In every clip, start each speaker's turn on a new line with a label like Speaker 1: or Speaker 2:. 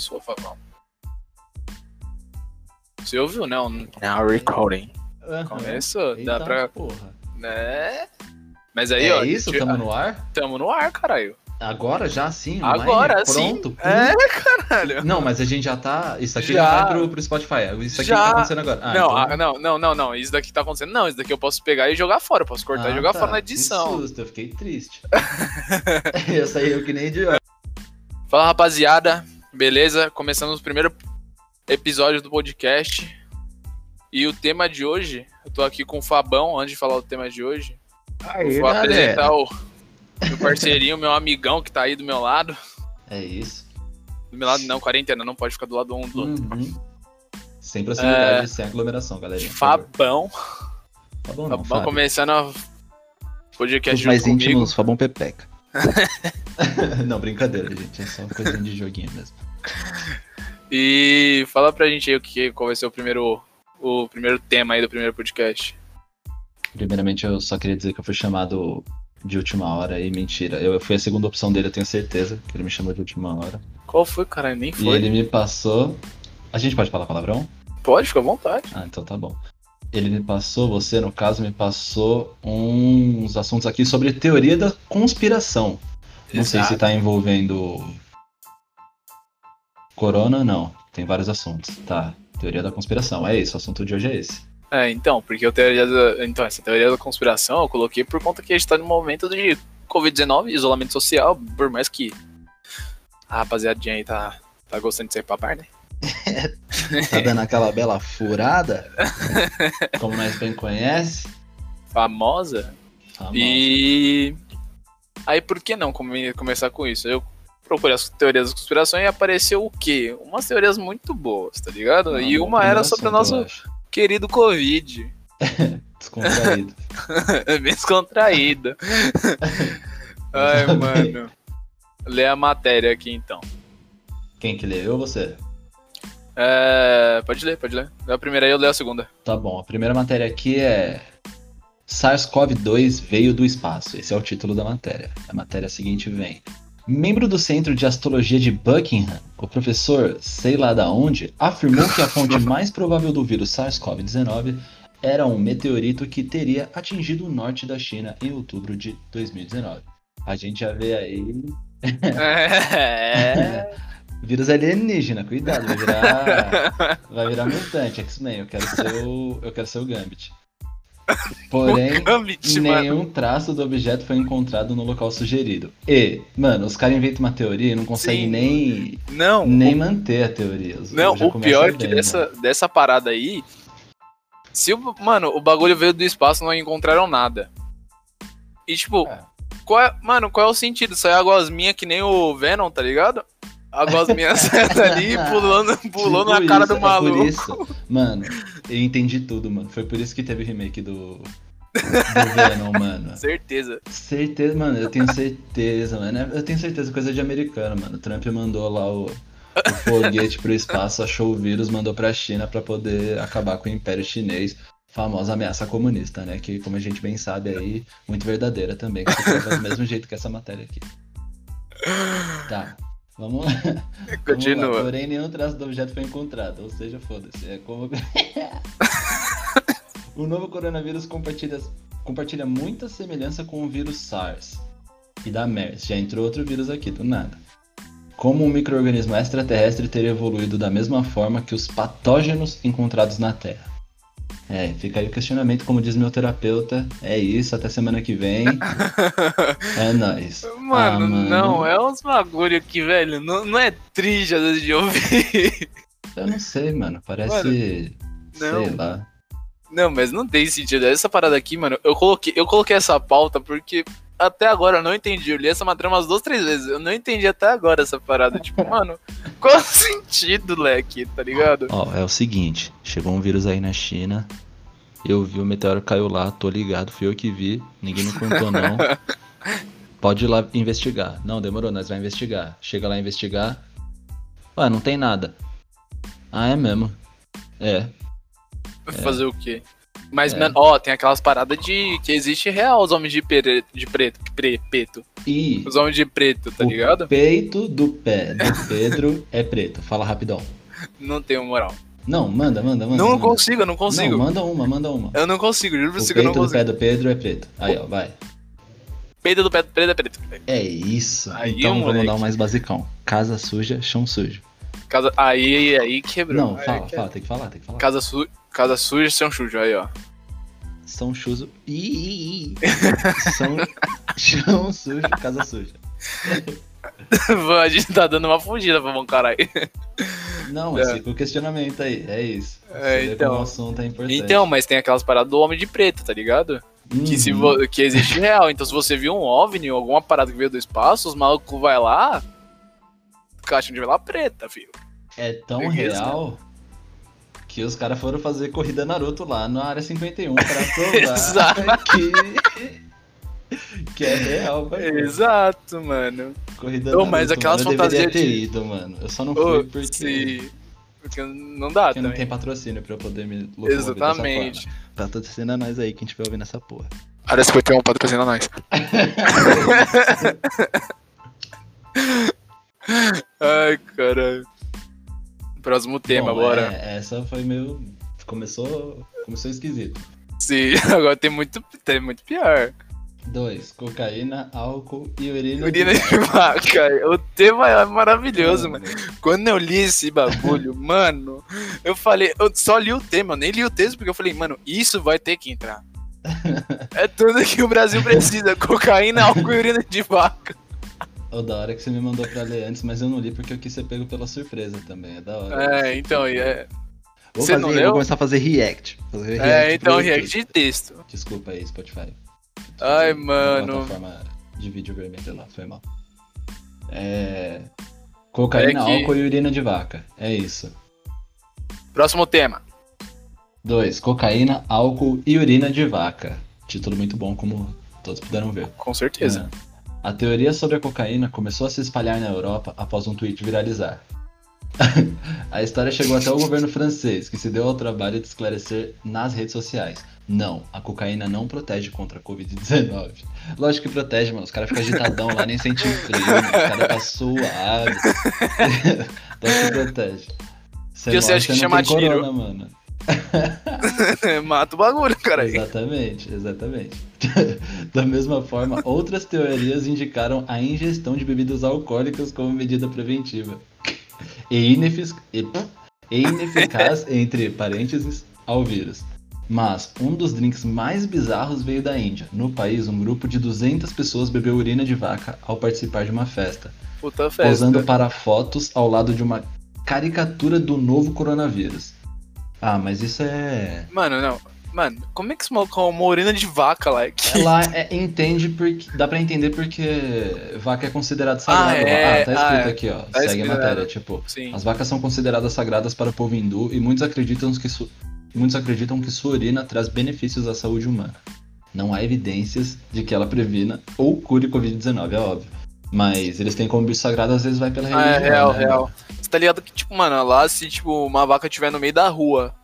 Speaker 1: começou, Fabão. Você ouviu, não?
Speaker 2: Now recording.
Speaker 3: Aham.
Speaker 1: Começou, dá
Speaker 3: Eita,
Speaker 1: pra-
Speaker 3: Porra.
Speaker 1: Né? Mas aí,
Speaker 3: é
Speaker 1: ó.
Speaker 3: isso?
Speaker 1: tio-
Speaker 3: Tamo no ar?
Speaker 1: Tamo no ar, caralho.
Speaker 3: Agora já sim? online?
Speaker 1: Agora sim.
Speaker 3: Pronto?
Speaker 1: É, caralho.
Speaker 3: Não, mas a gente já tá. Isso aqui
Speaker 1: Já.
Speaker 3: já vai pro, pro Spotify. Isso aqui
Speaker 1: Já.
Speaker 3: que tá acontecendo agora. Ah,
Speaker 1: não,
Speaker 3: então-
Speaker 1: ah, não, não, não, não. Isso daqui tá acontecendo. Não, isso daqui eu posso pegar e jogar fora. Eu posso cortar
Speaker 3: Ah,
Speaker 1: e jogar
Speaker 3: tá.
Speaker 1: fora na
Speaker 3: Que
Speaker 1: edição.
Speaker 3: susto, eu fiquei triste. eu saí eu que nem idiota.
Speaker 1: Fala, rapaziada. Beleza? Começamos o primeiro episódio do podcast. E o tema de hoje, eu tô aqui com o Fabão, antes de falar o tema de hoje.
Speaker 2: Aí,
Speaker 1: vou apresentar o meu parceirinho, meu amigão que tá aí do meu lado.
Speaker 3: É isso.
Speaker 1: Do meu lado não, quarentena, não pode ficar do lado um do outro.
Speaker 3: Uhum. Sem proximidade,
Speaker 1: É.
Speaker 3: sem aglomeração, favor.
Speaker 1: Fabão.
Speaker 3: Bom, não,
Speaker 1: Fabão
Speaker 3: Fábio.
Speaker 1: começando a podcast
Speaker 3: Os mais
Speaker 1: comigo.
Speaker 3: íntimos, Fabão Pepeca. não, brincadeira, gente. É só uma coisinha de joguinho mesmo.
Speaker 1: E fala pra gente aí o que, qual vai ser o primeiro, o primeiro tema aí do primeiro podcast.
Speaker 3: Primeiramente, eu só queria dizer que eu fui chamado de última hora e mentira. Eu fui a segunda opção dele, eu tenho certeza que ele me chamou de última hora.
Speaker 1: Qual foi, cara? Nem
Speaker 3: E
Speaker 1: foi.
Speaker 3: ele me passou. A gente pode falar palavrão?
Speaker 1: Pode, fica à vontade.
Speaker 3: Ah, então tá bom. Ele me passou, você no caso, me passou uns assuntos aqui sobre teoria da conspiração. Não sei se
Speaker 1: Exato.
Speaker 3: tá envolvendo. Corona, não. Tem vários assuntos. Tá. Teoria da conspiração. É isso, o assunto de hoje é esse.
Speaker 1: É, então, porque eu teoria da, então, essa teoria da conspiração eu coloquei por conta que a gente tá num momento de Covid-19, isolamento social, por mais que a rapaziadinha aí tá, tá gostando de ser papar, né?
Speaker 3: Tá dando aquela bela furada? Como nós bem conhece.
Speaker 1: Famosa.
Speaker 3: Famosa.
Speaker 1: E aí por que não come- começar com isso? Eu procurei as teorias da conspiração e apareceu o quê? Umas teorias muito boas, tá ligado?
Speaker 3: Ah,
Speaker 1: e uma era sobre o nosso querido Covid.
Speaker 3: Descontraído.
Speaker 1: Bem descontraída. Ai, mano. Lê a matéria aqui então.
Speaker 3: Quem que lê? Eu ou você?
Speaker 1: É, pode ler, pode ler. Lê a primeira aí, eu leio a segunda.
Speaker 3: Tá bom, a primeira matéria aqui é SARS-CoV-2 veio do espaço. Esse é o título da matéria. A matéria seguinte vem. Membro do Centro de Astrologia de Buckingham, o professor sei lá da onde, afirmou que a fonte mais provável do vírus SARS-CoV-19 era um meteorito que teria atingido o norte da China em outubro de 2019. A gente já vê aí
Speaker 1: É.
Speaker 3: vírus alienígena, cuidado, vai virar vai virar mutante, X-Men, eu quero ser o eu quero ser o Gambit. Porém,
Speaker 1: Gambit, mano.
Speaker 3: nenhum traço do objeto foi encontrado no local sugerido. E, mano, os caras inventam uma teoria e não conseguem
Speaker 1: Sim.
Speaker 3: nem,
Speaker 1: Não,
Speaker 3: nem manter a teoria. Os-
Speaker 1: Não, o pior é que
Speaker 3: bem, né?
Speaker 1: dessa,
Speaker 3: mano.
Speaker 1: dessa parada aí. Se o. Mano, o bagulho veio do espaço não encontraram nada. E tipo,
Speaker 3: É.
Speaker 1: qual é, mano, qual é o sentido? Sair a gosminha que nem o Venom, tá ligado? A gosminha certa ali pulando, pulou
Speaker 3: Tipo
Speaker 1: na cara
Speaker 3: isso,
Speaker 1: do
Speaker 3: é
Speaker 1: maluco.
Speaker 3: por isso, mano, eu entendi tudo, mano. Foi por isso que teve o remake do, do Venom, mano.
Speaker 1: Certeza.
Speaker 3: Certeza, mano, eu tenho certeza, mano. Eu tenho certeza, coisa de americano, mano. O Trump mandou lá o, o foguete pro espaço, achou o vírus, mandou pra China pra poder acabar com o Império Chinês. Famosa ameaça comunista, né? Que, como a gente bem sabe aí, muito verdadeira também. Que se do mesmo jeito que essa matéria aqui. Tá, vamos lá. Vamos lá.
Speaker 1: Continua.
Speaker 3: Porém, nenhum traço do objeto foi encontrado, ou seja, foda-se. É como. o novo coronavírus compartilha, compartilha muita semelhança com o vírus SARS e da MERS. Já entrou outro vírus aqui, do nada. Como um microorganismo extraterrestre teria evoluído da mesma forma que os patógenos encontrados na Terra? É, fica aí o questionamento, como diz meu terapeuta. É isso, até semana que vem. É nóis.
Speaker 1: Mano,
Speaker 3: Ah, mano.
Speaker 1: não, é uns bagulho aqui, velho. Não, não é triste às vezes de ouvir.
Speaker 3: Eu não sei, mano. Parece.
Speaker 1: Mano, não.
Speaker 3: sei lá.
Speaker 1: Não, mas não tem sentido. Essa parada aqui, mano, eu coloquei, eu coloquei essa pauta porque até agora eu não entendi. Eu li essa matéria umas duas, três vezes. Eu não entendi até agora essa parada. Tipo, mano, qual é o sentido, leque, tá ligado?
Speaker 3: Ó, é o seguinte, chegou um vírus aí na China. Eu vi o meteoro caiu lá, tô ligado, fui eu que vi, ninguém me contou não. Pode ir lá investigar. Não, demorou, nós vamos investigar. Chega lá investigar. Ué, não tem nada. Ah, é mesmo. É.
Speaker 1: Fazer o quê? Mas,
Speaker 3: É.
Speaker 1: mano, ó, tem aquelas paradas de que existe real os homens de, pere, de preto, pre, preto.
Speaker 3: E
Speaker 1: Os homens de preto, tá
Speaker 3: o
Speaker 1: ligado?
Speaker 3: peito do pé do Pedro é preto. Fala rapidão.
Speaker 1: Não tenho moral.
Speaker 3: Não, manda, manda, manda.
Speaker 1: não
Speaker 3: manda.
Speaker 1: consigo, eu não consigo.
Speaker 3: Não, manda uma, manda uma.
Speaker 1: Eu não consigo, juro pra
Speaker 3: O
Speaker 1: você que eu não
Speaker 3: peito do pé
Speaker 1: consigo.
Speaker 3: do Pedro é preto. Aí, ó, vai.
Speaker 1: Peito do pé preto é preto.
Speaker 3: É isso.
Speaker 1: Aí,
Speaker 3: então vamos dar um mais basicão. Casa suja, chão sujo.
Speaker 1: Casa... Aí, aí quebrou.
Speaker 3: Não,
Speaker 1: Aí
Speaker 3: fala,
Speaker 1: que-
Speaker 3: fala, tem que falar, tem que falar.
Speaker 1: Casa, su... Casa suja, são chujo, aí, ó.
Speaker 3: São chuso. Ih, ih, ih. São chão sujo, casa suja.
Speaker 1: a gente tá dando uma fugida pra bom caralho.
Speaker 3: Não, mas
Speaker 1: É.
Speaker 3: fica o questionamento aí. É isso.
Speaker 1: É,
Speaker 3: Você
Speaker 1: então.
Speaker 3: o assunto é importante.
Speaker 1: Então, mas tem aquelas paradas do homem de preto, tá ligado? Que, se
Speaker 3: Uhum.
Speaker 1: vo- que existe real. Então, se você viu um OVNI ou alguma parada que veio do espaço, os malucos vai lá, caixa de vela preta, filho.
Speaker 3: É tão
Speaker 1: Beleza.
Speaker 3: real que os caras foram fazer corrida Naruto lá na área 51 pra provar
Speaker 1: Exato.
Speaker 3: que, que é real, velho.
Speaker 1: Exato, mano.
Speaker 3: Corrida
Speaker 1: Ô,
Speaker 3: Naruto,
Speaker 1: mas aquelas
Speaker 3: mano, eu deveria
Speaker 1: fantasias
Speaker 3: ter
Speaker 1: de-
Speaker 3: ido, mano. Eu só não fui porque,
Speaker 1: se- Porque não dá
Speaker 3: porque não
Speaker 1: também.
Speaker 3: tem patrocínio pra eu poder me
Speaker 1: Exatamente.
Speaker 3: patrocina nós aí, quem estiver ouvindo essa porra.
Speaker 2: Área 51 patrocina nós.
Speaker 1: Ai, caralho. Próximo tema,
Speaker 3: Bom,
Speaker 1: bora.
Speaker 3: é, essa foi meio... Começou, começou esquisito.
Speaker 1: Sim, agora tem muito, tem muito pior.
Speaker 3: Dois, cocaína, álcool e urina.
Speaker 1: Urina
Speaker 3: de
Speaker 1: vaca. O tema é maravilhoso,
Speaker 3: Mano,
Speaker 1: mano. Quando eu li esse bagulho, mano, eu falei, eu só li o tema, eu nem li o texto porque eu falei, mano, isso vai ter que entrar. É tudo que o Brasil precisa: cocaína, álcool e urina de vaca.
Speaker 3: Ô, da hora que você me mandou pra ler antes, mas eu não li porque eu quis ser pego pela surpresa também. É da hora.
Speaker 1: É, então, é,
Speaker 3: Vou,
Speaker 1: você
Speaker 3: fazer,
Speaker 1: não
Speaker 3: vou
Speaker 1: leu?
Speaker 3: começar a fazer react. Fazer
Speaker 1: é então,
Speaker 3: pro
Speaker 1: react
Speaker 3: YouTube.
Speaker 1: de texto.
Speaker 3: Desculpa aí, Spotify.
Speaker 1: Ai,
Speaker 3: Uma
Speaker 1: mano.
Speaker 3: plataforma de vídeo vermelho lá, foi mal. É. Cocaína,
Speaker 1: É que-
Speaker 3: álcool e urina de vaca. É isso.
Speaker 1: Próximo tema.
Speaker 3: Dois, cocaína, álcool e urina de vaca. Título muito bom, como todos puderam ver.
Speaker 1: Com certeza.
Speaker 3: É. A teoria sobre a cocaína começou a se espalhar na Europa após um tweet viralizar. a história chegou até o governo francês, que se deu ao trabalho de esclarecer nas redes sociais. Não, a cocaína não protege contra a Covid-19. Lógico que protege, mano. Os caras ficam agitadão lá, nem sentem frio, mano. Os caras tá suave. Lógico que protege. Você,
Speaker 1: você acha que chama tiro?
Speaker 3: corona, mano.
Speaker 1: Mata o bagulho, cara. aí.
Speaker 3: Exatamente, exatamente. da mesma forma, outras teorias indicaram a ingestão de bebidas alcoólicas como medida preventiva. E, inefic... e- e ineficaz, entre parênteses, ao vírus. Mas um dos drinks mais bizarros veio da Índia. No país, um grupo de 200 pessoas bebeu urina de vaca ao participar de uma festa,
Speaker 1: Puta festa.
Speaker 3: posando para fotos ao lado de uma caricatura do novo coronavírus. Ah, mas isso é.
Speaker 1: Mano, não. Mano, como é que maluco com uma urina de vaca lá? Que...
Speaker 3: Lá é, entende porque. Dá pra entender porque vaca é considerado sagrado.
Speaker 1: Ah,
Speaker 3: lá.
Speaker 1: é?
Speaker 3: ah tá escrito
Speaker 1: Ah, é.
Speaker 3: aqui, ó.
Speaker 1: Tá
Speaker 3: Segue
Speaker 1: escrito,
Speaker 3: a matéria.
Speaker 1: é.
Speaker 3: Tipo,
Speaker 1: Sim.
Speaker 3: as vacas são consideradas sagradas para o povo hindu e muitos acreditam que, su... muitos acreditam que sua urina traz benefícios à saúde humana. Não há evidências de que ela previna ou cure Covid-19, é óbvio. Mas eles têm como bicho sagrado, às vezes vai pela
Speaker 1: Ah,
Speaker 3: religião.
Speaker 1: é real,
Speaker 3: né,
Speaker 1: real. Você tá ligado que, tipo, mano, lá se, tipo, uma vaca estiver no meio da rua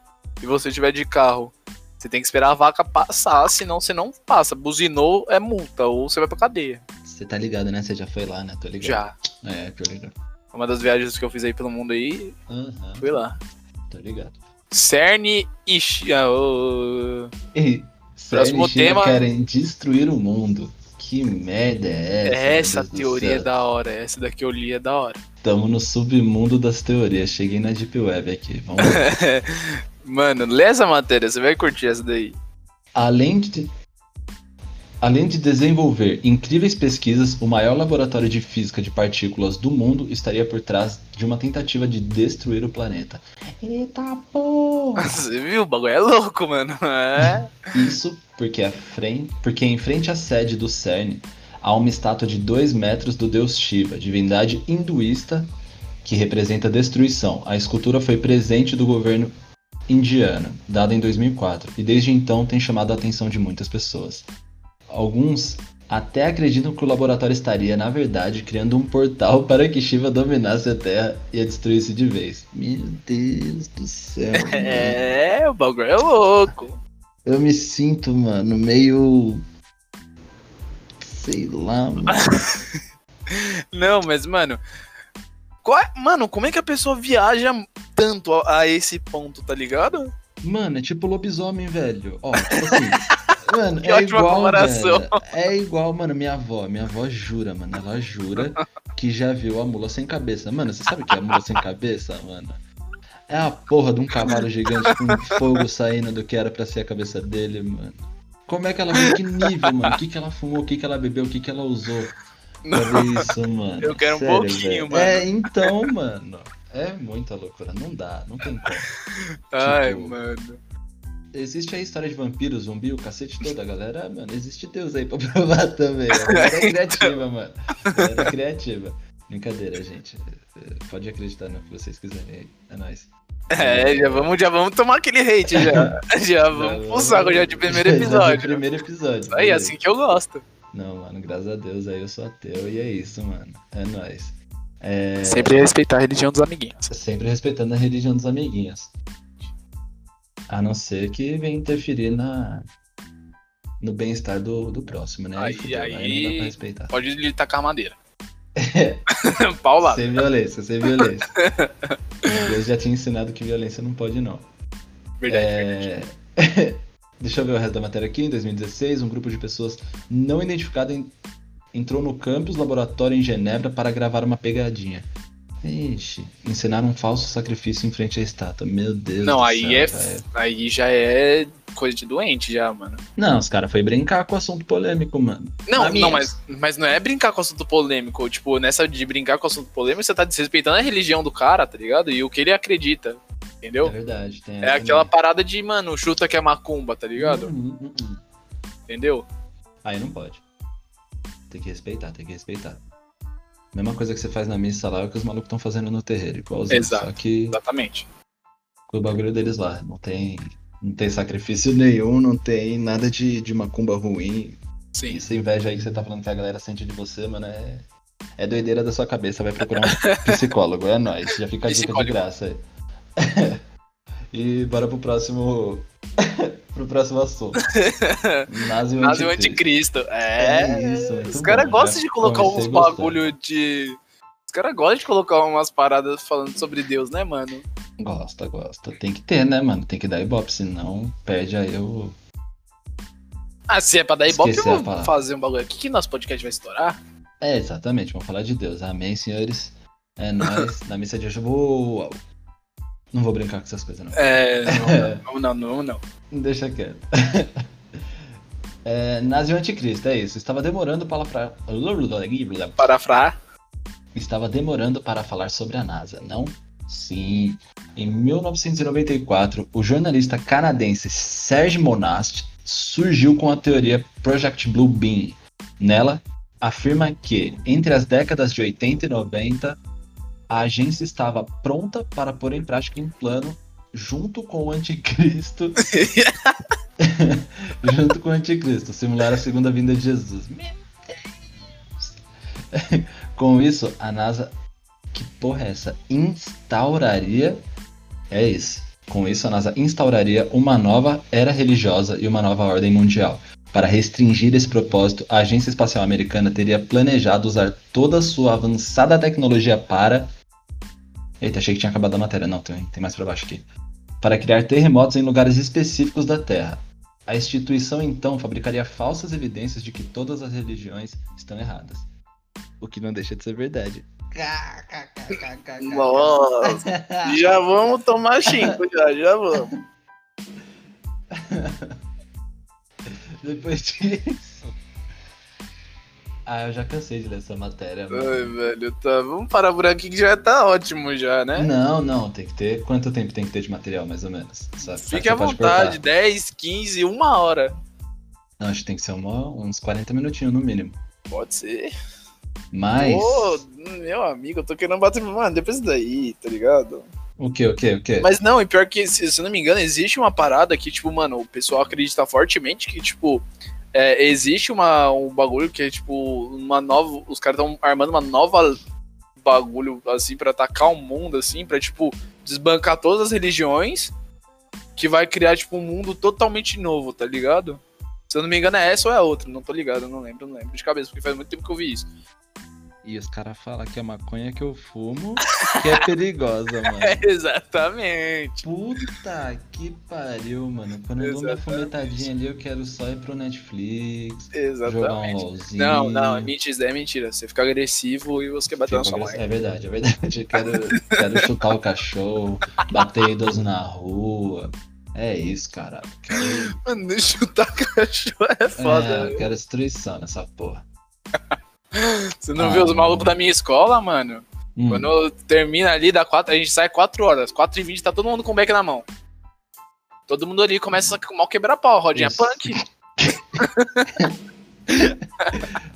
Speaker 1: e você estiver de carro, você tem que esperar a vaca passar, senão você não passa. Buzinou é multa, ou você vai pra cadeia.
Speaker 3: Você tá ligado, né? Você já foi lá, né? Tô ligado.
Speaker 1: Já.
Speaker 3: É, tô ligado.
Speaker 1: Uma das viagens que eu fiz aí pelo mundo aí,
Speaker 3: Aham,
Speaker 1: fui lá.
Speaker 3: tô ligado.
Speaker 1: E... Chi- ah.
Speaker 3: E
Speaker 1: Próximo
Speaker 3: Série China
Speaker 1: tema.
Speaker 3: querem destruir o mundo. Que merda é essa?
Speaker 1: Essa teoria é da hora, essa daqui eu li é da hora.
Speaker 3: Tamo no submundo das teorias. Cheguei na Deep Web aqui. Vamos.
Speaker 1: Mano, lê essa matéria, você vai curtir essa daí.
Speaker 3: Além de. Além de desenvolver incríveis pesquisas, o maior laboratório de física de partículas do mundo estaria por trás de uma tentativa de destruir o planeta. Eita porra!
Speaker 1: Você viu? O bagulho é louco, mano. É.
Speaker 3: Isso porque, a frente, porque em frente à sede do CERN há uma estátua de 2 metros do deus Shiva, divindade hinduísta que representa a destruição. A escultura foi presente do governo indiano, dada em 2004, e desde então tem chamado a atenção de muitas pessoas. Alguns até acreditam que o laboratório estaria, na verdade, criando um portal para que Shiva dominasse a Terra e a destruísse de vez. Meu Deus do céu. mano.
Speaker 1: É, o bagulho é louco.
Speaker 3: Eu me sinto, mano, meio. Sei lá, mano.
Speaker 1: Não, mas, mano. qual é- Mano, como é que a pessoa viaja tanto a, a esse ponto, tá ligado?
Speaker 3: Mano, é tipo lobisomem, velho. Ó, tipo assim. Mano,
Speaker 1: Que
Speaker 3: é
Speaker 1: ótima
Speaker 3: igual,
Speaker 1: comparação.
Speaker 3: velho. É igual, mano, minha avó. Minha avó jura, mano. Ela jura que já viu a mula sem cabeça. Mano, você sabe o que é a mula sem cabeça, mano? É a porra de um cavalo gigante com fogo saindo do que era pra ser a cabeça dele, mano. Como é que ela viu? Que nível, mano? O que, que ela fumou? O que, que ela bebeu? O que, que ela usou? Ver isso, mano.
Speaker 1: Eu quero um
Speaker 3: Sério,
Speaker 1: pouquinho,
Speaker 3: velho.
Speaker 1: mano.
Speaker 3: É, então, mano. É muita loucura. Não dá, não tem como.
Speaker 1: Ai,
Speaker 3: Tipo,
Speaker 1: mano.
Speaker 3: Existe a história de vampiro, zumbi, o cacete toda, galera. Mano, existe Deus aí pra provar também. A galera é criativa, mano. A galera é criativa. Brincadeira, gente. Pode acreditar no que vocês quiserem aí. É nóis.
Speaker 1: É, já vamos, já vamos tomar aquele hate já. Já vamos pro saco já de primeiro
Speaker 3: Já de
Speaker 1: episódio.
Speaker 3: primeiro episódio.
Speaker 1: Aí,
Speaker 3: beleza.
Speaker 1: assim que eu gosto.
Speaker 3: Não, mano, graças a Deus aí eu sou ateu e é isso, mano. É nóis. É...
Speaker 2: Sempre respeitar a religião dos amiguinhos.
Speaker 3: Sempre respeitando a religião dos amiguinhos. A não ser que venha interferir na... no bem-estar do, do próximo, né?
Speaker 1: Aí- aí-
Speaker 3: não dá pra respeitar.
Speaker 1: Pode lhe tacar madeira. Pau lá.
Speaker 3: Sem violência, sem violência. Deus já tinha ensinado que violência não pode, não.
Speaker 1: Verdade, verdade.
Speaker 3: É... Deixa eu ver o resto da matéria aqui. Em 2016, um grupo de pessoas não identificado en- entrou no campus laboratório em Genebra para gravar uma pegadinha. Ixi, ensinaram um falso sacrifício em frente à estátua. Meu Deus
Speaker 1: Não,
Speaker 3: do
Speaker 1: aí
Speaker 3: céu,
Speaker 1: é. Aí já é coisa de doente, já, mano.
Speaker 3: Não, os caras foi brincar com o assunto polêmico, mano.
Speaker 1: Não,
Speaker 3: Na minha.
Speaker 1: não, mas, mas não é brincar com assunto polêmico. Tipo, nessa de brincar com assunto polêmico, você tá desrespeitando a religião do cara, tá ligado? E o que ele acredita.
Speaker 3: É
Speaker 1: Entendeu?
Speaker 3: verdade. Tem
Speaker 1: É aquela
Speaker 3: também.
Speaker 1: parada de, mano, chuta que é macumba, tá ligado?
Speaker 3: Hum, hum, hum.
Speaker 1: Entendeu?
Speaker 3: Aí não pode. Tem que respeitar, tem que respeitar. Mesma coisa que você faz na missa lá é o que os malucos estão fazendo no terreiro, igualzinho.
Speaker 1: Exato.
Speaker 3: Só que
Speaker 1: Exatamente.
Speaker 3: com o bagulho deles lá. Não tem, não tem sacrifício nenhum, não tem nada de, de macumba ruim.
Speaker 1: Sim.
Speaker 3: Essa inveja aí que você tá falando que a galera sente de você, mano, é, é doideira da sua cabeça. Vai procurar um psicólogo, é nóis. Já fica a dica de graça aí. e bora pro próximo. pro próximo assunto. Nazi o anticristo.
Speaker 1: É.
Speaker 3: É isso,
Speaker 1: Os caras gostam de colocar uns bagulho de. Os caras gostam de colocar umas paradas falando sobre Deus, né, mano?
Speaker 3: Gosta, gosta. Tem que ter, né, mano? Tem que dar ibope, senão perde aí o.
Speaker 1: Ah, se é pra dar ibope, eu
Speaker 3: Esqueci a
Speaker 1: vou fazer um bagulho aqui que nosso podcast vai estourar.
Speaker 3: É, exatamente, vamos falar de Deus. Amém, senhores. É nóis. Na missa de hoje eu vou. Não vou brincar com essas coisas, não.
Speaker 1: É. Não, não, não, não.
Speaker 3: Deixa quieto. É, Nazi o Anticristo, é isso. Estava demorando para.
Speaker 1: Parafrar.
Speaker 3: Estava demorando para falar sobre a NASA, não? Sim. Em 1994, o jornalista canadense Serge Monast surgiu com a teoria Project Blue Beam. Nela, afirma que, entre as décadas de 80 e 90, a agência estava pronta para pôr em prática um plano junto com o anticristo. junto com o anticristo, simular a segunda vinda de Jesus. Com isso, a NASA. Que porra é essa? Instauraria. É isso. Com isso, a NASA instauraria uma nova era religiosa e uma nova ordem mundial. Para restringir esse propósito, a Agência Espacial Americana teria planejado usar toda a sua avançada tecnologia para. Eita, achei que tinha acabado a matéria. Não, tem, tem mais pra baixo aqui. Para criar terremotos em lugares específicos da Terra. A instituição então fabricaria falsas evidências de que todas as religiões estão erradas. O que não deixa de ser verdade.
Speaker 1: Nossa. Já vamos tomar cinco, já, já vamos.
Speaker 3: Depois disso. Ah, eu já cansei de ler essa matéria. mano.
Speaker 1: Ai, velho, tá. Vamos parar por aqui que já tá ótimo já, né?
Speaker 3: Não, não, tem que ter. Quanto tempo tem que ter de material, mais ou menos? Só-
Speaker 1: Fique à vontade,
Speaker 3: cortar.
Speaker 1: 10, 15, uma hora.
Speaker 3: Não, acho que tem que ser uma- uns 40 minutinhos no mínimo.
Speaker 1: Pode ser.
Speaker 3: Mas.
Speaker 1: Ô, meu amigo, eu tô querendo bater. Mano, depois daí, tá ligado?
Speaker 3: O que, o que, o que?
Speaker 1: Mas não, e pior que, se, se eu não me engano, existe uma parada que, tipo, mano, o pessoal acredita fortemente que, tipo, é, existe uma, um bagulho que é, tipo, uma nova. Os caras estão armando uma nova bagulho, assim, pra atacar o mundo, assim, pra, tipo, desbancar todas as religiões que vai criar, tipo, um mundo totalmente novo, tá ligado? Se eu não me engano, é essa ou é outra, não tô ligado, não lembro, não lembro de cabeça, porque faz muito tempo que eu vi isso.
Speaker 3: E os caras falam que a maconha que eu fumo que é perigosa, mano.
Speaker 1: Exatamente.
Speaker 3: Puta que pariu, mano. Quando eu dou minha
Speaker 1: Exatamente.
Speaker 3: fumetadinha ali, eu quero só ir pro Netflix, jogar um
Speaker 1: Exatamente.
Speaker 3: LOLzinho.
Speaker 1: Não, não, é mentira, é mentira. Você fica agressivo e você quer bater na
Speaker 3: Fico
Speaker 1: sua
Speaker 3: agressi-
Speaker 1: mãe.
Speaker 3: É verdade, é verdade. Eu quero, quero chutar o cachorro, bater idoso na rua. É isso, cara. Quero,
Speaker 1: Mano, chutar cachorro é foda.
Speaker 3: é, eu quero destruição nessa porra.
Speaker 1: Você não
Speaker 3: Ah,
Speaker 1: viu os
Speaker 3: mano.
Speaker 1: malucos da minha escola, mano?
Speaker 3: Hum,
Speaker 1: Quando termina ali, dá quatro, a gente sai 4 horas. 4 e 20 tá todo mundo com o beck na mão. Todo mundo ali começa a mal quebrar pau, rodinha
Speaker 3: Isso.
Speaker 1: punk.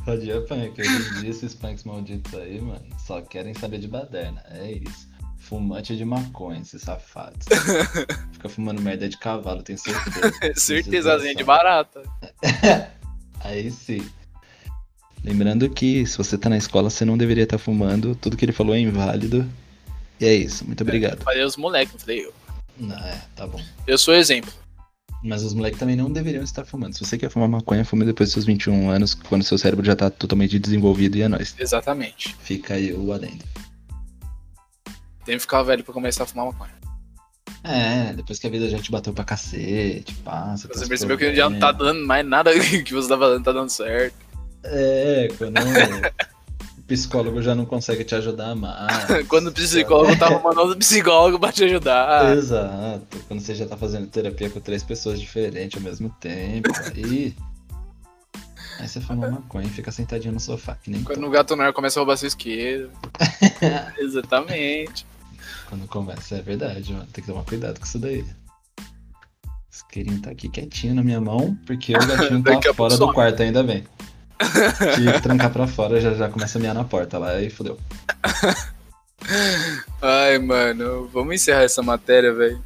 Speaker 3: Rodinha punk. Hoje em dia esses punks malditos aí, mano, só querem saber de baderna. É isso. Fumante de maconha, esses safados. Fica fumando merda de cavalo, tenho certeza.
Speaker 1: Certezazinha de barata.
Speaker 3: Aí sim. Lembrando que se você tá na escola, você não deveria estar fumando. Tudo que ele falou é inválido. E é isso. Muito obrigado.
Speaker 1: Falei os moleques, não falei eu.
Speaker 3: Não, é, tá bom.
Speaker 1: Eu sou exemplo.
Speaker 3: Mas os moleques também não deveriam estar fumando. Se você quer fumar maconha, fume depois dos seus 21 anos, quando seu cérebro já tá totalmente desenvolvido e é nóis.
Speaker 1: Exatamente.
Speaker 3: Fica aí o adendo.
Speaker 1: Tem que ficar velho pra começar a fumar maconha.
Speaker 3: É, depois que a vida já te bateu pra cacete, passa.
Speaker 1: Você percebeu que já não tá
Speaker 3: problemas.
Speaker 1: dando mais nada que você tá fazendo, tá dando certo.
Speaker 3: É, quando o psicólogo já não consegue te ajudar mais.
Speaker 1: Quando o psicólogo tá arrumando outro psicólogo pra te ajudar.
Speaker 3: Exato. Quando você já tá fazendo terapia com três pessoas diferentes ao mesmo tempo. Aí. Aí você fuma maconha e fica sentadinho no sofá, que nem
Speaker 1: Quando o gato noiar começa a roubar seu isqueiro. Exatamente.
Speaker 3: quando começa. É verdade, mano. Tem que tomar cuidado com isso daí. O isqueirinho tá aqui quietinho na minha mão, porque o gatinho tá fora do quarto, ainda bem. Que trancar pra fora, já, já começa a miar na porta lá e fodeu.
Speaker 1: Ai, mano, vamos encerrar essa matéria, velho.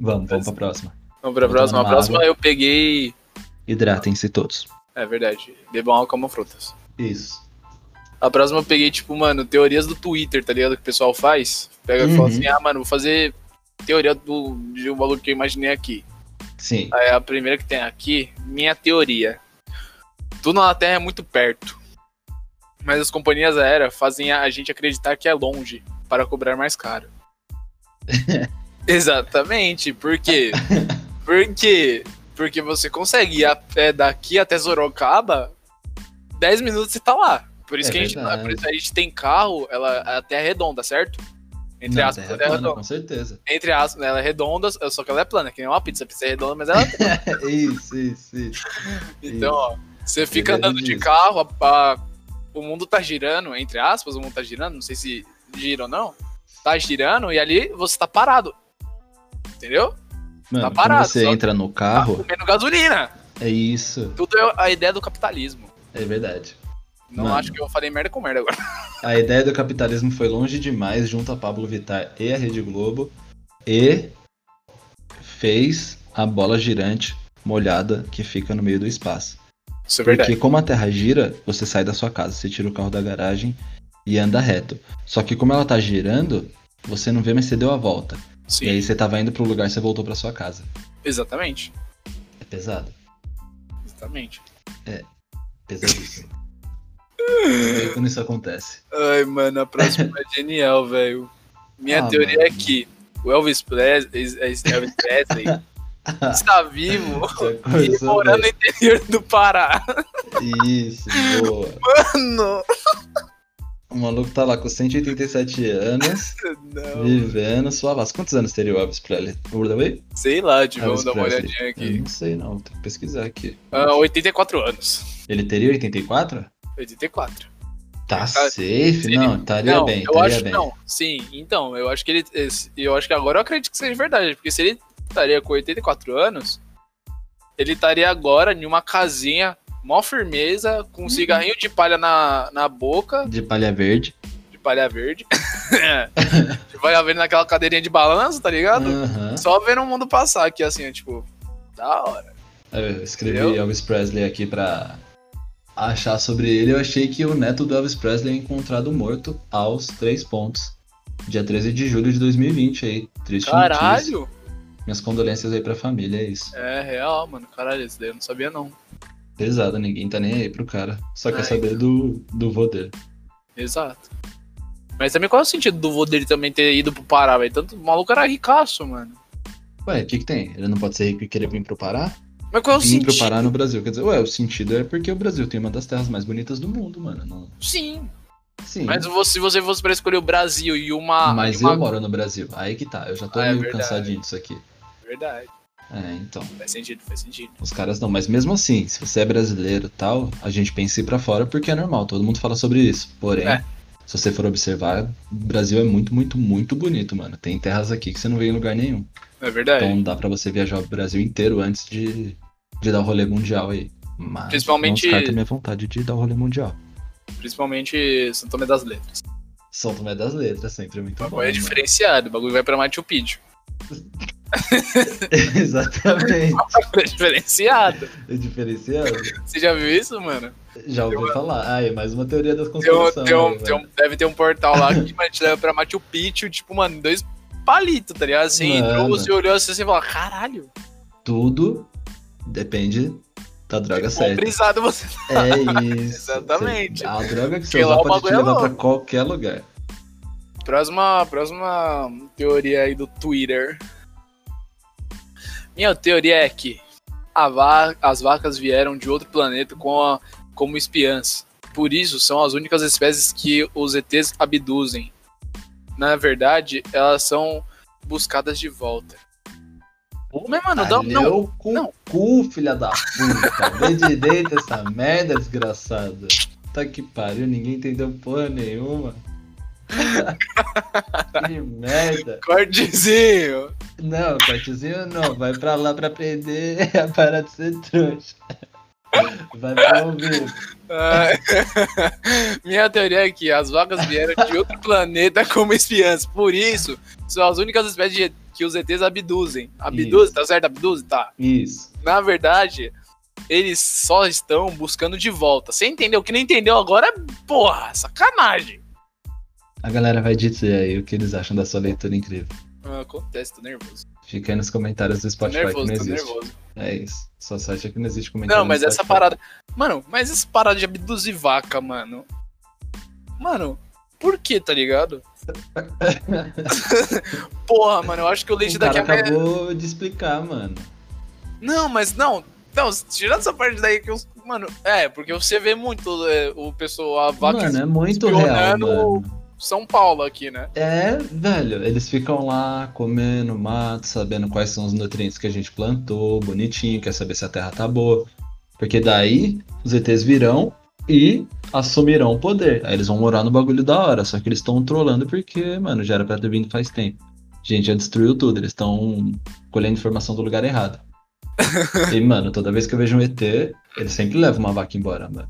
Speaker 3: Vamos, vamos pra próxima.
Speaker 1: Vamos pra
Speaker 3: Vou
Speaker 1: próxima. A próxima
Speaker 3: água.
Speaker 1: eu peguei.
Speaker 3: Hidratem-se todos.
Speaker 1: É verdade. Bebam álcool como frutas.
Speaker 3: Isso.
Speaker 1: A próxima eu peguei, tipo, mano, teorias do Twitter, tá ligado? Que o pessoal faz. Pega e fala
Speaker 3: Uhum.
Speaker 1: assim, ah, mano, vou fazer teoria do, de um valor que eu imaginei aqui.
Speaker 3: Sim.
Speaker 1: Aí a primeira que tem aqui, minha teoria. Tudo na Terra é muito perto. Mas as companhias aéreas fazem a gente acreditar que é longe para cobrar mais caro. Exatamente. Por quê? Por quê? Porque você consegue ir a pé daqui até Sorocaba, 10 minutos e tá lá. Por isso,
Speaker 3: É
Speaker 1: que a gente,
Speaker 3: verdade.
Speaker 1: por isso a gente tem carro, ela, a terra é redonda, certo? Entre
Speaker 3: Não,
Speaker 1: aspas,
Speaker 3: terra
Speaker 1: a terra é
Speaker 3: plana,
Speaker 1: redonda.
Speaker 3: com certeza.
Speaker 1: Entre aspas, ela é redonda, só que ela é plana, que nem uma pizza. A pizza é redonda, mas ela é
Speaker 3: isso, isso, isso.
Speaker 1: Então, ó, você fica andando de carro, a- a- o mundo tá girando, entre aspas, o mundo tá girando, não sei se gira ou não. Tá girando e ali você tá parado. Entendeu?
Speaker 3: Mano,
Speaker 1: Tá parado,
Speaker 3: você entra no
Speaker 1: Tá
Speaker 3: carro,
Speaker 1: comendo gasolina.
Speaker 3: é isso.
Speaker 1: Tudo é a ideia do capitalismo.
Speaker 3: É verdade.
Speaker 1: Não
Speaker 3: Mano.
Speaker 1: acho que eu falei merda com merda agora.
Speaker 3: A ideia do capitalismo foi longe demais junto a Pablo Vittar e a Rede Globo e fez a bola girante molhada que fica no meio do espaço.
Speaker 1: Isso é
Speaker 3: Porque
Speaker 1: verdade.
Speaker 3: como a Terra gira, você sai da sua casa, você tira o carro da garagem e anda reto. Só que como ela tá girando, você não vê, mas você deu a volta.
Speaker 1: Sim,
Speaker 3: E aí você tava indo pro lugar, você voltou pra sua casa.
Speaker 1: exatamente.
Speaker 3: É pesado.
Speaker 1: Exatamente.
Speaker 3: Pesadíssimo. e aí quando isso acontece?
Speaker 1: Ai, mano, a próxima é genial, velho. Minha
Speaker 3: Ah,
Speaker 1: teoria
Speaker 3: mano.
Speaker 1: é que o Elvis Presley, Elvis Presley está vivo e morando no interior do Pará.
Speaker 3: Isso, boa.
Speaker 1: Mano,
Speaker 3: O maluco tá lá com 187 anos,
Speaker 1: não.
Speaker 3: vivendo suavaço. Quantos anos teria o Elvis Presley? Presley?
Speaker 1: Sei lá, tipo, vamos dar uma olhadinha
Speaker 3: Eu
Speaker 1: aqui.
Speaker 3: não sei não, tem que pesquisar aqui.
Speaker 1: Ah, 84 anos.
Speaker 3: Ele teria 84?
Speaker 1: 84.
Speaker 3: Tá
Speaker 1: Tá-
Speaker 3: safe?
Speaker 1: seria-
Speaker 3: Não, estaria
Speaker 1: não,
Speaker 3: bem,
Speaker 1: eu acho
Speaker 3: bem.
Speaker 1: não. Sim, então, eu acho que ele. Eu acho que agora eu acredito que seja verdade, porque se ele estaria com 84 anos, ele estaria agora em uma casinha, mó firmeza,
Speaker 3: Uhum.
Speaker 1: com um cigarrinho de palha na, na boca,
Speaker 3: De palha verde.
Speaker 1: de palha verde. de palha verde naquela cadeirinha de balanço, tá ligado?
Speaker 3: Aham.
Speaker 1: Só vendo o mundo passar aqui, assim, tipo, da hora.
Speaker 3: Eu escrevi
Speaker 1: Entendeu?
Speaker 3: Elvis Presley aqui pra achar sobre ele. Eu achei que o neto do Elvis Presley é encontrado morto aos três pontos. Dia 13 de julho de 2020 aí. Triste notícia. Minhas condolências aí pra família, é isso.
Speaker 1: É real, mano. Caralho, isso daí eu não sabia não.
Speaker 3: Pesado, ninguém tá nem aí pro cara. Só quer
Speaker 1: Ai,
Speaker 3: saber do, do vô dele.
Speaker 1: Exato. Mas também qual é o sentido do vô dele também ter ido pro Pará, velho? Tanto o maluco era ricaço, mano.
Speaker 3: Ué, o que que tem? Ele não pode ser rico e querer vir pro Pará?
Speaker 1: Mas qual é o
Speaker 3: Vir
Speaker 1: sentido?
Speaker 3: pro Pará no Brasil. Quer dizer, ué, o sentido é porque o Brasil tem uma das terras mais bonitas do mundo, mano. Não...
Speaker 1: Sim.
Speaker 3: Sim.
Speaker 1: Mas se você fosse pra escolher o Brasil e uma.
Speaker 3: Mas
Speaker 1: e uma...
Speaker 3: eu moro no Brasil. Aí que tá. Eu já tô
Speaker 1: Ah, é
Speaker 3: meio
Speaker 1: verdade.
Speaker 3: cansadinho disso aqui.
Speaker 1: Verdade.
Speaker 3: É, então.
Speaker 1: Faz sentido, faz sentido.
Speaker 3: Os caras não. Mas mesmo assim, se você é brasileiro e tal, a gente pensa em ir pra fora porque é normal. Todo mundo fala sobre isso. Porém,
Speaker 1: É.
Speaker 3: se você for observar, o Brasil é muito, muito, muito bonito, mano. Tem terras aqui que você não vê em lugar nenhum.
Speaker 1: É verdade.
Speaker 3: Então dá pra você viajar o Brasil inteiro antes de, de dar o rolê mundial aí. Mas
Speaker 1: Principalmente-
Speaker 3: não descarta minha vontade de dar o rolê mundial.
Speaker 1: Principalmente São Tomé das Letras.
Speaker 3: São Tomé das Letras, sempre
Speaker 1: O
Speaker 3: muito bom.
Speaker 1: bagulho é
Speaker 3: mano.
Speaker 1: diferenciado, o bagulho vai pra Machu Picchu.
Speaker 3: Exatamente.
Speaker 1: É diferenciado.
Speaker 3: É diferenciado.
Speaker 1: Você já viu isso, mano?
Speaker 3: Já ouvi falar. Ah, é mais uma teoria das conspirações.
Speaker 1: um- tem um- deve ter um portal lá que mano, te leva pra Machu Picchu, tipo, mano, dois palitos, tá ligado? Assim, entrou, você olhou assim e fala, caralho,
Speaker 3: Tudo depende da droga
Speaker 1: quão
Speaker 3: certa.
Speaker 1: brisado você
Speaker 3: É isso.
Speaker 1: Exatamente.
Speaker 3: A droga que você usar pode te
Speaker 1: é
Speaker 3: levar pra
Speaker 1: louco.
Speaker 3: qualquer lugar.
Speaker 1: Próxima, próxima teoria aí do Twitter. Minha teoria é que a va- as vacas vieram de outro planeta com a- como espiãs. Por isso, são as únicas espécies que os ETs abduzem. Na verdade, elas são buscadas de volta. Mas, mano, dá, não,
Speaker 3: com
Speaker 1: não.
Speaker 3: cu, filha da puta. Vê direito essa merda, desgraçada. Tá que pariu, ninguém entendeu porra nenhuma. que merda.
Speaker 1: cortezinho.
Speaker 3: Não, cortezinho não. Vai pra lá pra aprender a parar de ser trouxa. Vai pra ouvir.
Speaker 1: Ah, Minha teoria é que as vacas vieram de outro planeta como espiãs. Por isso, são as únicas espécies que os ETs abduzem. Abduzem,
Speaker 3: Isso.
Speaker 1: tá certo? Abduzem, tá.
Speaker 3: Isso.
Speaker 1: Na verdade, eles só estão buscando de volta. Você entendeu? O que não entendeu agora é, porra, sacanagem.
Speaker 3: A galera vai dizer aí o que eles acham da sua leitura incrível.
Speaker 1: Acontece, tô nervoso.
Speaker 3: Fica aí nos comentários do
Speaker 1: Tô
Speaker 3: Spotify que
Speaker 1: nervoso,
Speaker 3: não
Speaker 1: tô
Speaker 3: existe.
Speaker 1: nervoso.
Speaker 3: É isso. Sorte é que não existe comentário.
Speaker 1: Não, mas essa parada. Mano, mas essa parada de abduzir vaca, mano. Mano, por que, tá ligado? Porra, mano, eu acho que o leite
Speaker 3: o
Speaker 1: daqui
Speaker 3: cara
Speaker 1: a
Speaker 3: acabou de explicar, mano.
Speaker 1: Não, mas não. Não, tirando essa parte daí que eu. Mano, é, porque você vê muito é, o pessoal, a vaca
Speaker 3: Mano, é muito real, mano.
Speaker 1: São Paulo aqui, né?
Speaker 3: É, velho, eles ficam lá comendo mato, sabendo quais são os nutrientes que a gente plantou, bonitinho, quer saber se a terra tá boa. Porque daí os ETs virão e assumirão o poder. Aí eles vão morar no bagulho da hora, só que eles estão trolando porque, mano, já era pra ter vindo faz tempo. A gente já destruiu tudo, eles estão colhendo informação do lugar errado. e, mano, toda vez que eu vejo um ET, eles sempre levam uma vaca embora, mano.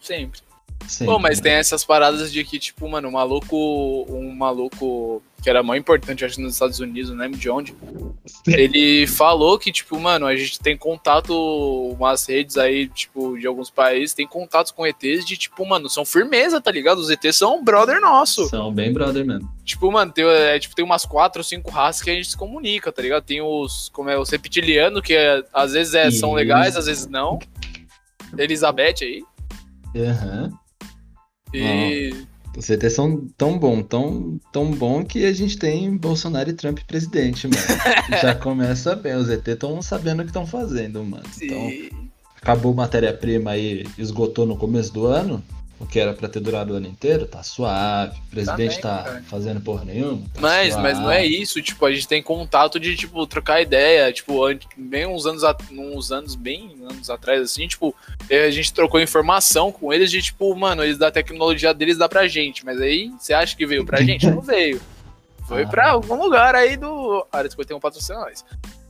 Speaker 1: Sempre.
Speaker 3: Sempre,
Speaker 1: Pô, mas tem essas paradas de que, tipo, mano, um maluco. Um maluco que era mais importante, acho, nos Estados Unidos, não lembro de onde. Ele falou que, tipo, mano, a gente tem contato, umas redes aí, tipo, de alguns países, tem contatos com ETs de, tipo, mano, são firmeza, tá ligado? Os ETs são brother nosso.
Speaker 3: São bem brother mesmo.
Speaker 1: Tipo, mano, tem, é, tipo, tem umas quatro ou cinco raças que a gente se comunica, tá ligado? Tem os, como é, os reptilianos, que é, às vezes é, são legais, às vezes não. Elizabeth aí.
Speaker 3: Aham.
Speaker 1: E.
Speaker 3: Os ETs são tão bom, tão, tão bom que a gente tem Bolsonaro e Trump presidente, mano. Já começa bem, os ETs estão sabendo o que estão fazendo, mano. Então, acabou matéria-prima aí, esgotou no começo do ano, o que era pra ter durado o ano inteiro, tá suave. O presidente
Speaker 1: bem,
Speaker 3: tá, fazendo porra nenhuma. tá
Speaker 1: Mas, mas não é
Speaker 3: suave.
Speaker 1: isso, tipo, a gente tem contato de, tipo, trocar ideia, tipo, bem uns anos, uns anos, bem anos atrás, assim, tipo, eh, a gente trocou informação com eles de, tipo, mano, eles da tecnologia deles dá pra gente, mas aí, você acha que veio pra gente? Não veio. Foi
Speaker 3: Ah.
Speaker 1: pra algum lugar aí do... Área 51 patrocina nós.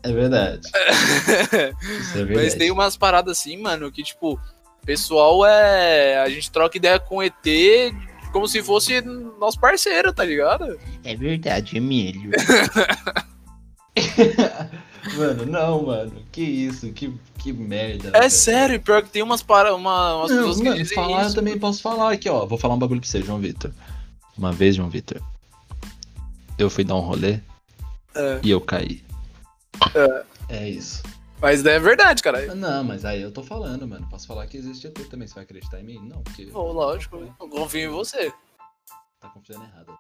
Speaker 3: É verdade. Isso é verdade.
Speaker 1: Mas tem umas paradas assim, mano, que, tipo, pessoal é... A gente troca ideia com ET como se fosse nosso parceiro, tá ligado?
Speaker 3: É verdade, Emílio. mano, não, mano. Que isso, que, que merda.
Speaker 1: É
Speaker 3: velho.
Speaker 1: sério, pior que tem umas, para, uma, umas
Speaker 3: Não,
Speaker 1: pessoas que
Speaker 3: mano,
Speaker 1: dizem
Speaker 3: falar eu
Speaker 1: isso.
Speaker 3: também posso falar aqui, ó. Vou falar um bagulho pra você, João Vitor. Uma vez, João Vitor, eu fui dar um rolê
Speaker 1: É.
Speaker 3: e eu caí. É isso.
Speaker 1: Mas é verdade, cara.
Speaker 3: Não, mas aí eu tô falando, mano. Posso falar que existe ET também. Você vai acreditar em mim? Não, porque
Speaker 1: Pô, lógico, eu confio em você.
Speaker 3: tá confiando errado.